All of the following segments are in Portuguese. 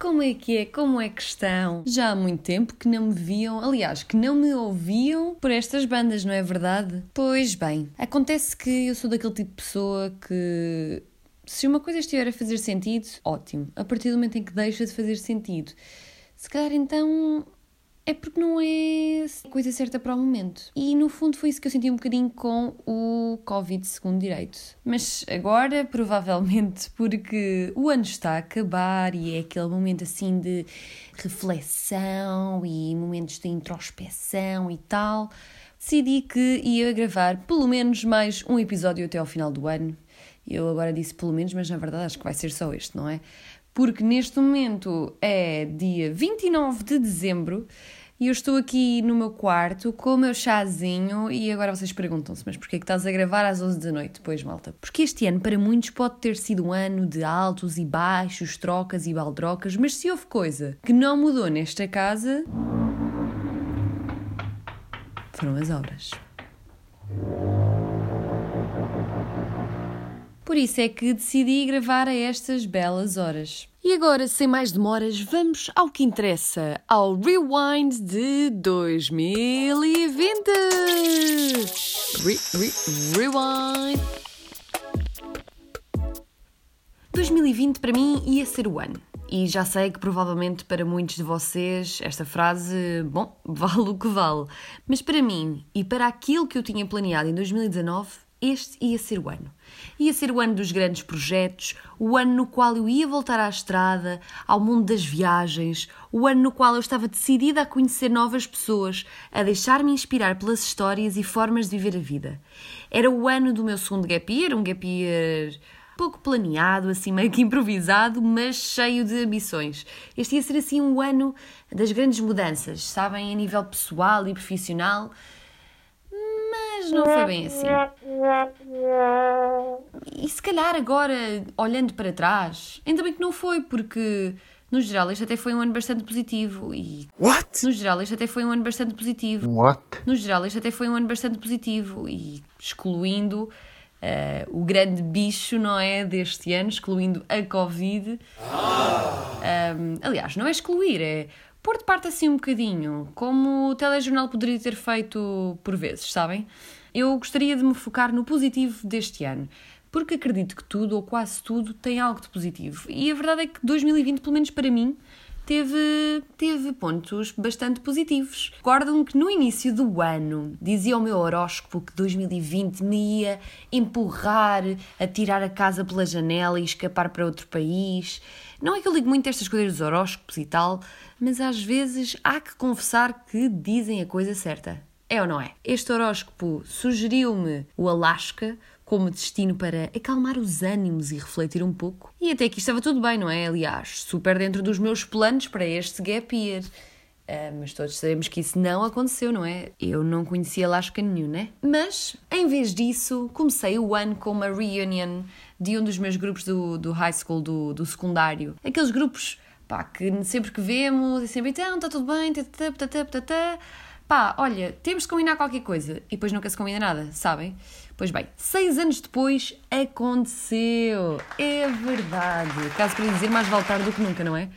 Como é que é? Como é que estão? Já há muito tempo que não me viam, aliás, que não me ouviam por estas bandas, não é verdade? Pois bem, acontece que eu sou daquele tipo de pessoa que. Se uma coisa estiver a fazer sentido, ótimo. A partir do momento em que deixa de fazer sentido, se calhar então é porque não é coisa certa para o momento. E no fundo foi isso que eu senti um bocadinho com o Covid segundo direito. Mas agora, provavelmente, porque o ano está a acabar e é aquele momento assim de reflexão e momentos de introspeção e tal, decidi que ia gravar pelo menos mais um episódio até ao final do ano. Eu agora disse pelo menos, mas na verdade acho que vai ser só este, não é? Porque neste momento é dia 29 de dezembro e eu estou aqui no meu quarto com o meu chazinho e agora vocês perguntam-se, mas porquê que estás a gravar às 11 da noite? Pois, malta. Porque este ano para muitos pode ter sido um ano de altos e baixos, trocas e baldrocas, mas se houve coisa que não mudou nesta casa... Foram as horas. Por isso é que decidi gravar a estas belas horas. E agora, sem mais demoras, vamos ao que interessa, ao Rewind de 2020! Re, re, rewind! 2020 para mim ia ser o ano. E já sei que provavelmente para muitos de vocês esta frase, bom, vale o que vale. Mas para mim e para aquilo que eu tinha planeado em 2019, este ia ser o ano. Ia ser o ano dos grandes projetos, o ano no qual eu ia voltar à estrada, ao mundo das viagens, o ano no qual eu estava decidida a conhecer novas pessoas, a deixar-me inspirar pelas histórias e formas de viver a vida. Era o ano do meu segundo gap year, um gap year pouco planeado, assim meio que improvisado, mas cheio de ambições. Este ia ser assim um ano das grandes mudanças, sabem, a nível pessoal e profissional mas não foi bem assim. E se calhar agora, olhando para trás, ainda bem que não foi, porque no geral este até foi um ano bastante positivo e... What? No geral este até foi um ano bastante positivo. What? No geral este até foi um ano bastante positivo e excluindo uh, o grande bicho, não é, deste ano, excluindo a Covid. Um, aliás, não é excluir, é pôr de parte assim um bocadinho, como o telejornal poderia ter feito por vezes, sabem? Eu gostaria de me focar no positivo deste ano, porque acredito que tudo ou quase tudo tem algo de positivo. E a verdade é que 2020, pelo menos para mim, teve, teve pontos bastante positivos. Recordam que no início do ano dizia o meu horóscopo que 2020 me ia empurrar a tirar a casa pela janela e escapar para outro país. Não é que eu ligo muito a estas coisas dos horóscopos e tal, mas às vezes há que confessar que dizem a coisa certa. É ou não é? Este horóscopo sugeriu-me o Alasca como destino para acalmar os ânimos e refletir um pouco. E até aqui estava tudo bem, não é? Aliás, super dentro dos meus planos para este gap year. Uh, mas todos sabemos que isso não aconteceu, não é? Eu não conhecia Alaska nenhum, né? Mas, em vez disso, comecei o ano com uma reunion de um dos meus grupos do, do high school, do, do secundário. Aqueles grupos, pá, que sempre que vemos, é sempre, então, está tudo bem, tatá, tatá, tatá. Pá, olha, temos de combinar qualquer coisa. E depois nunca se combina nada, sabem? Pois bem, seis anos depois aconteceu. É verdade. Caso para dizer, mais vale tarde do que nunca, não é?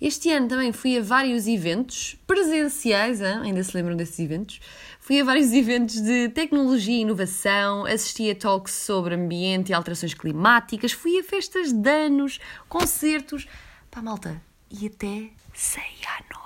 Este ano também fui a vários eventos presenciais, hein? ainda se lembram desses eventos? Fui a vários eventos de tecnologia e inovação, assisti a talks sobre ambiente e alterações climáticas, fui a festas de anos, concertos. Pá, malta, e até saí à noite.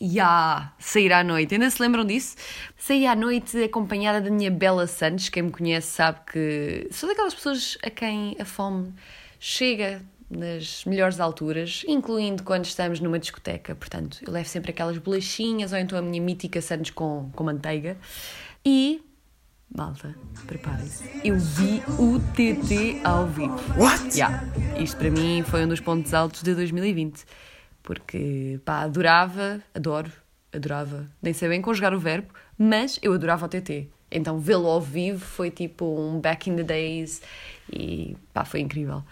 Ya, yeah, sair à noite. Ainda se lembram disso? Saí à noite acompanhada da minha Bela Santos. Quem me conhece sabe que sou daquelas pessoas a quem a fome chega nas melhores alturas, incluindo quando estamos numa discoteca. Portanto, eu levo sempre aquelas bolachinhas ou então a minha mítica Santos com, com manteiga. E. Malta, preparem-se. Eu vi o TT ao vivo. What? Yeah. Isto para mim foi um dos pontos altos de 2020. Porque, pá, adorava, adoro, adorava, nem sei bem conjugar o verbo, mas eu adorava o TT. Então vê-lo ao vivo foi tipo um back in the days e pá, foi incrível.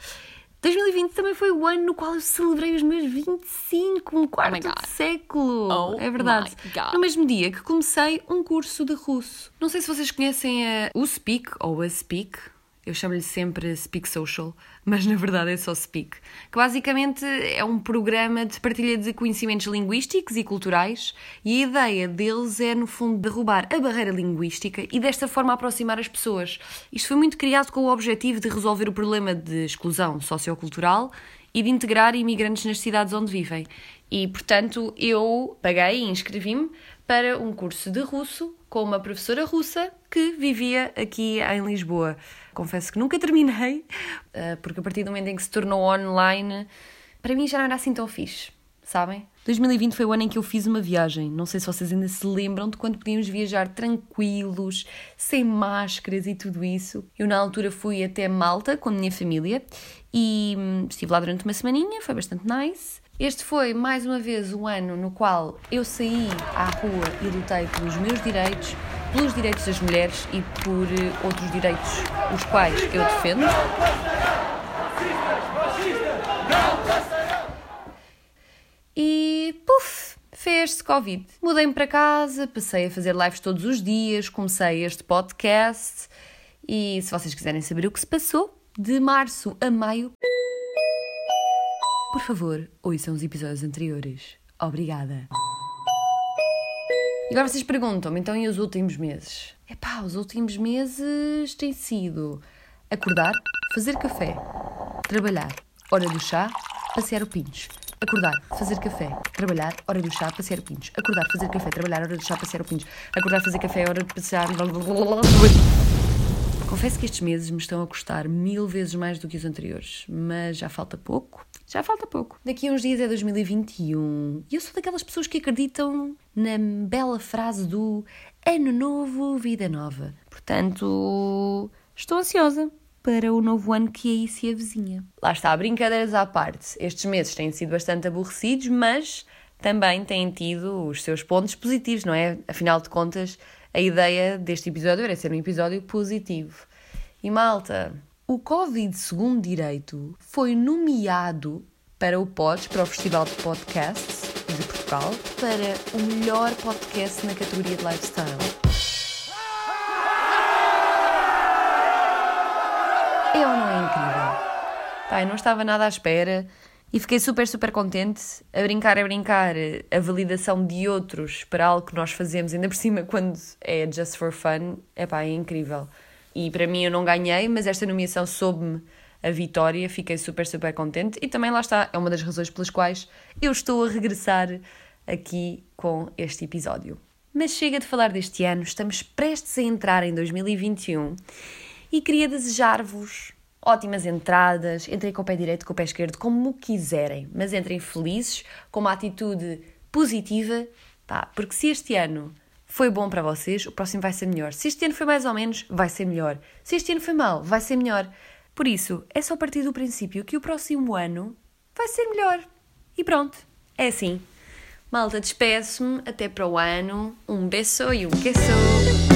2020 também foi o ano no qual eu celebrei os meus 25, um quarto Oh de século. Oh é verdade. No mesmo dia que comecei um curso de russo. Não sei se vocês conhecem a USpeak ou a Speak. Eu chamo-lhe sempre Speak Social, mas na verdade é só Speak, que basicamente é um programa de partilha de conhecimentos linguísticos e culturais, e a ideia deles é, no fundo, derrubar a barreira linguística e desta forma aproximar as pessoas. Isto foi muito criado com o objetivo de resolver o problema de exclusão sociocultural e de integrar imigrantes nas cidades onde vivem. E, portanto, eu paguei e inscrevi-me para um curso de russo com uma professora russa que vivia aqui em Lisboa. Confesso que nunca terminei, eh, porque a partir do momento em que se tornou online, para mim já não era assim tão fixe, sabem? 2020 foi o ano em que eu fiz uma viagem. Não sei se vocês ainda se lembram de quando podíamos viajar tranquilos, sem máscaras e tudo isso. Eu, na altura, fui até Malta com a minha família e hum, estive lá durante uma semaninha, foi bastante nice. Este foi mais uma vez o ano no qual eu saí à rua e lutei pelos meus direitos, pelos direitos das mulheres e por eh, outros direitos os quais eu defendo. E puf, fez-se Covid. Mudei-me para casa, passei a fazer lives todos os dias, comecei este podcast e se vocês quiserem saber o que se passou, de março a maio. Por favor, ouçam os episódios anteriores. Obrigada. E agora vocês perguntam-me, então e os últimos meses? Epá, os últimos meses têm sido acordar, fazer café, trabalhar, hora do chá, passear o pinch. Acordar, fazer café, trabalhar, hora do chá, passear o pinch. Acordar, fazer café, trabalhar, hora do chá, passear o pinch. Acordar, fazer café, hora de passear... Confesso que estes meses me estão a custar mil vezes mais do que os anteriores, mas já falta pouco. Já falta pouco. Daqui a uns dias é 2021 e eu sou daquelas pessoas que acreditam na bela frase do Ano Novo, Vida Nova. Portanto, estou ansiosa para o novo ano que aí se avizinha. Lá está, brincadeiras à parte. Estes meses têm sido bastante aborrecidos, mas também têm tido os seus pontos positivos, não é? Afinal de contas, a ideia deste episódio era ser um episódio positivo. E malta, o Covid Segundo Direito foi nomeado para o PODS, para o Festival de Podcasts de Portugal, para o melhor podcast na categoria de lifestyle. É ou não é incrível? Eu não estava nada à espera e fiquei super, super contente. A brincar, a brincar, a validação de outros para algo que nós fazemos, ainda por cima quando é just for fun, é pá, é incrível. E para mim eu não ganhei, mas esta nomeação soube-me a vitória, fiquei super, super contente. E também lá está, é uma das razões pelas quais eu estou a regressar aqui com este episódio. Mas chega de falar deste ano, estamos prestes a entrar em 2021 e queria desejar-vos ótimas entradas, entrem com o pé direito, com o pé esquerdo, como quiserem, mas entrem felizes, com uma atitude positiva, pá, porque se este ano foi bom para vocês, o próximo vai ser melhor. Se este ano foi mais ou menos, vai ser melhor. Se este ano foi mal, vai ser melhor. Por isso, é só partir do princípio que o próximo ano vai ser melhor. E pronto, é assim. Malta, despeço-me, até para o ano. Um beijo e um queso.